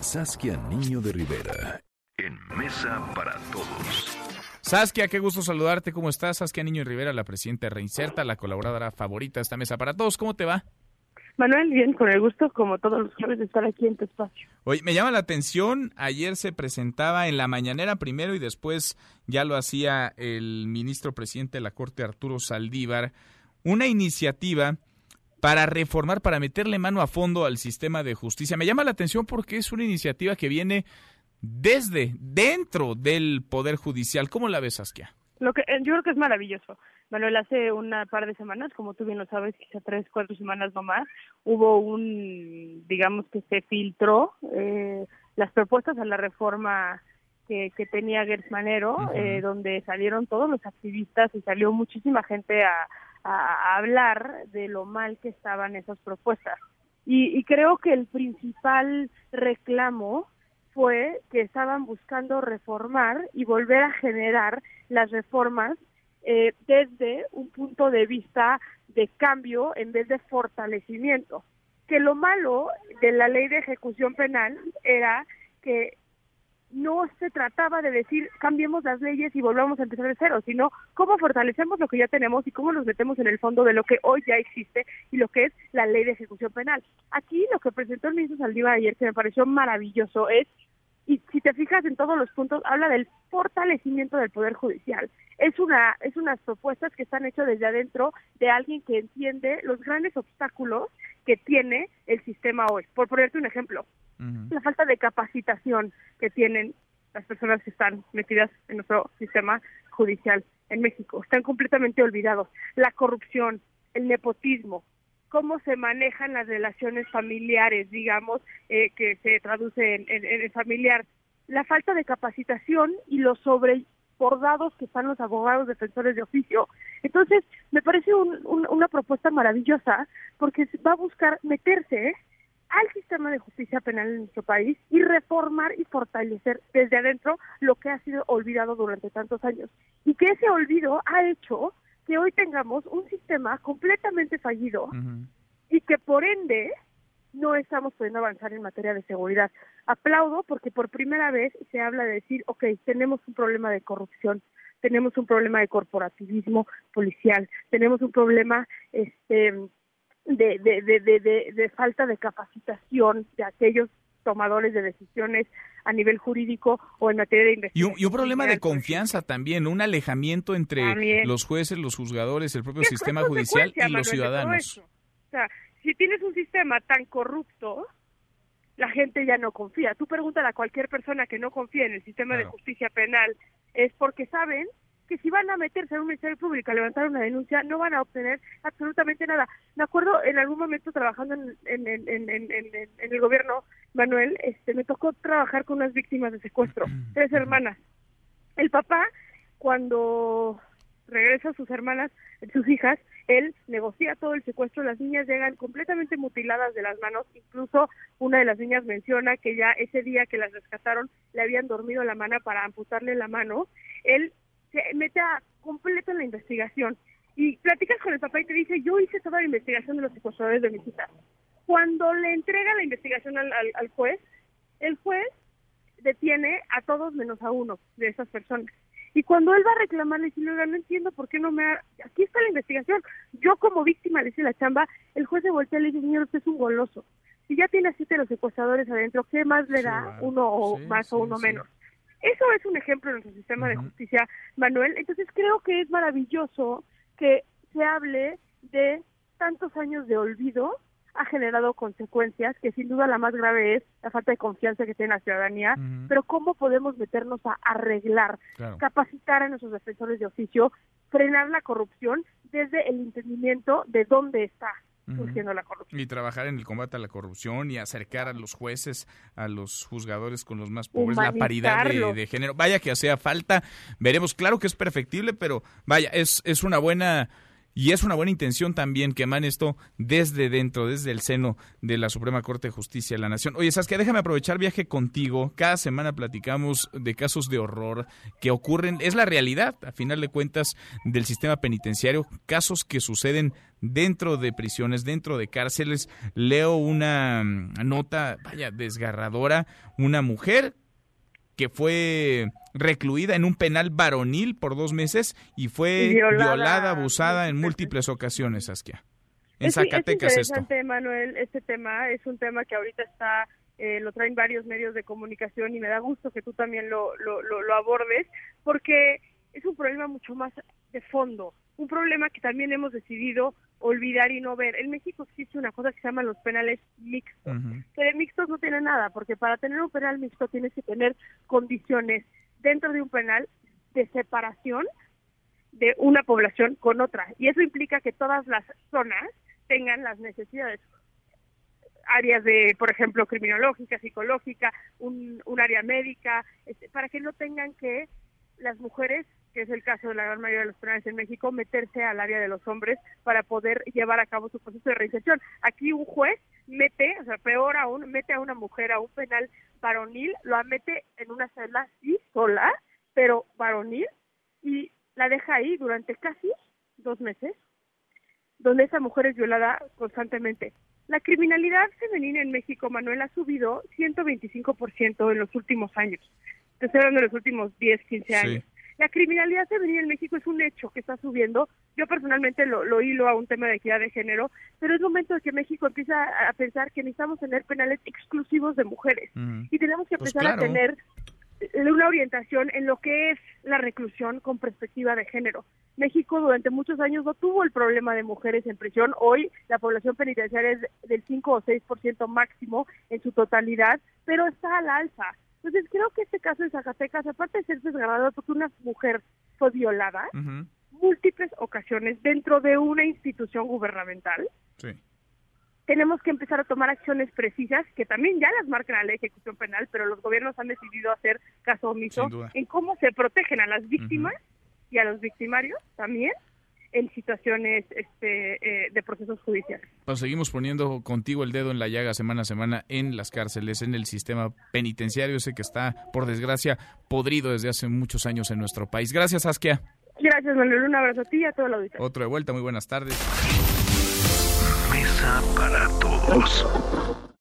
Saskia Niño de Rivera. En Mesa para Todos. Saskia, qué gusto saludarte. ¿Cómo estás? Saskia Niño de Rivera, la presidenta de Reinserta, la colaboradora favorita de esta Mesa para Todos. ¿Cómo te va? Manuel, bien, con el gusto, como todos los jueves, de estar aquí en tu espacio. Oye, me llama la atención, ayer se presentaba en la mañanera primero y después ya lo hacía el ministro presidente de la Corte, Arturo Saldívar, una iniciativa para reformar, para meterle mano a fondo al sistema de justicia. Me llama la atención porque es una iniciativa que viene desde, dentro del Poder Judicial. ¿Cómo la ves, Saskia? Lo que, yo creo que es maravilloso. Manuel, hace una par de semanas, como tú bien lo sabes, quizá tres, cuatro semanas no más, hubo un, digamos que se filtró eh, las propuestas a la reforma que, que tenía Gersmanero, eh, donde salieron todos los activistas y salió muchísima gente a, a, hablar de lo mal que estaban esas propuestas. Y, y creo que el principal reclamo fue que estaban buscando reformar y volver a generar las reformas eh, desde un punto de vista de cambio en vez de fortalecimiento. Que lo malo de la ley de ejecución penal era que no se trataba de decir cambiemos las leyes y volvamos a empezar de cero, sino cómo fortalecemos lo que ya tenemos y cómo nos metemos en el fondo de lo que hoy ya existe y lo que es la ley de ejecución penal. Aquí lo que presentó el ministro Saldívar ayer, que me pareció maravilloso, es y si te fijas en todos los puntos habla del fortalecimiento del poder judicial. Es una es unas propuestas que están hechas desde adentro de alguien que entiende los grandes obstáculos que tiene el sistema hoy. Por ponerte un ejemplo la falta de capacitación que tienen las personas que están metidas en nuestro sistema judicial en México. Están completamente olvidados. La corrupción el nepotismo cómo se manejan las relaciones familiares, digamos, eh, que se traduce en, en, familiar, la falta de capacitación y los sobrebordados que están los abogados defensores de oficio. Entonces, me parece una propuesta maravillosa porque va a buscar meterse al sistema de justicia penal en nuestro país y reformar y fortalecer desde adentro lo que ha sido olvidado durante tantos años. Y que ese olvido ha hecho que hoy tengamos un sistema completamente fallido y que por ende no estamos pudiendo avanzar en materia de seguridad. Aplaudo porque por primera vez se habla de decir, ok, tenemos un problema de corrupción, tenemos un problema de corporativismo policial, tenemos un problema este de, de, de, de, de falta de capacitación de aquellos tomadores de decisiones a nivel jurídico o en materia de investigación. Y un, problema de confianza también, un alejamiento entre los jueces, los juzgadores, el propio sistema judicial y los ciudadanos. O sea, si tienes un sistema tan corrupto, la gente ya no confía. Tú pregúntale a cualquier persona que no confía en el sistema de justicia penal, es porque saben que si van a meterse en un ministerio público a levantar una denuncia, no van a obtener absolutamente nada. Me acuerdo en algún momento trabajando en, en, en, en, el gobierno, Manuel, este, me tocó trabajar con unas víctimas de secuestro, tres hermanas. El papá, cuando regresa a sus hermanas, sus hijas, él negocia todo el secuestro, las niñas llegan completamente mutiladas de las manos, incluso una de las niñas menciona que ya ese día que las rescataron le habían dormido la mano para amputarle la mano, él se mete a completo en la investigación y platicas con el papá y te dice, yo hice toda la investigación de los secuestradores de mis hijas. Cuando le entrega la investigación al, al, juez, el juez detiene a todos menos a uno de esas personas. Y cuando él va a reclamar, le dice, no entiendo por qué no me ha... Aquí está la investigación. Yo como víctima le hice la chamba, el juez se voltea y le dice, señor, usted es un goloso. Si ya tiene a siete los secuestradores adentro, ¿qué más le da uno o más o uno menos? Eso es un ejemplo de nuestro sistema de justicia, Manuel. Entonces creo que es maravilloso que se hable de tantos años de olvido ha generado consecuencias que sin duda la más grave es la falta de confianza que tiene la ciudadanía, pero cómo podemos meternos a arreglar, capacitar a nuestros defensores de oficio, frenar la corrupción desde el entendimiento de dónde está la corrupción. Y trabajar en el combate a la corrupción y acercar a los jueces, a los juzgadores con los más pobres, la paridad de, género. Vaya que hacía falta, veremos, claro que es perfectible, pero vaya, es, es una buena y es una buena intención también que emane esto desde dentro, desde el seno de la Suprema Corte de Justicia de la Nación. Oye, Saskia, déjame aprovechar viaje contigo. Cada semana platicamos de casos de horror que ocurren, es la realidad, a final de cuentas, del sistema penitenciario, casos que suceden dentro de prisiones, dentro de cárceles. Leo una nota, vaya, desgarradora, una mujer que fue recluida en un penal varonil por dos meses y fue violada, abusada en múltiples ocasiones, Saskia. En Zacatecas es interesante, Manuel, este tema. Es un tema que ahorita está, eh, lo traen varios medios de comunicación y me da gusto que tú también lo, lo, lo abordes, porque es un problema mucho más de fondo, un problema que también hemos decidido olvidar y no ver. En México existe una cosa que se llama los penales mixtos, que de mixtos no tiene nada, porque para tener un penal mixto tienes que tener condiciones dentro de un penal de separación de una población con otra. Y eso implica que todas las zonas tengan las necesidades áreas de, por ejemplo, criminológica, psicológica, un, un área médica, este, para que no tengan que las mujeres que es el caso de la gran mayoría de los penales en México, meterse al área de los hombres para poder llevar a cabo su proceso de reinserción. Aquí un juez mete, o sea, peor aún, mete a una mujer a un penal varonil, lo mete en una celda, sí, sola, pero varonil, y la deja ahí durante casi dos meses, donde esa mujer es violada constantemente. La criminalidad femenina en México, Manuel, ha subido 125% en los últimos años. Estoy hablando de los últimos 10, 15 años. La criminalidad femenina en México es un hecho que está subiendo. Yo personalmente lo, lo hilo a un tema de equidad de género, pero es momento de que México empiece a pensar que necesitamos tener penales exclusivos de mujeres y tenemos que pues empezar a tener eh, una orientación en lo que es la reclusión con perspectiva de género. México durante muchos años no tuvo el problema de mujeres en prisión. Hoy la población penitenciaria es del 5 o 6% máximo en su totalidad, pero está al alza. Entonces creo que este caso de Zacatecas, aparte de ser desgradado porque una mujer fue violada, múltiples ocasiones dentro de una institución gubernamental, tenemos que empezar a tomar acciones precisas que también ya las marcan a la ejecución penal, pero los gobiernos han decidido hacer caso omiso en cómo se protegen a las víctimas y a los victimarios también en situaciones este, eh, de procesos judiciales. Pues seguimos poniendo contigo el dedo en la llaga semana a semana en las cárceles, en el sistema penitenciario, ese que está, por desgracia, podrido desde hace muchos años en nuestro país. Gracias, Askia. Gracias, Manuel. Un abrazo a ti y a todo el auditorio. Otro de vuelta, muy buenas tardes. Mesa para todos.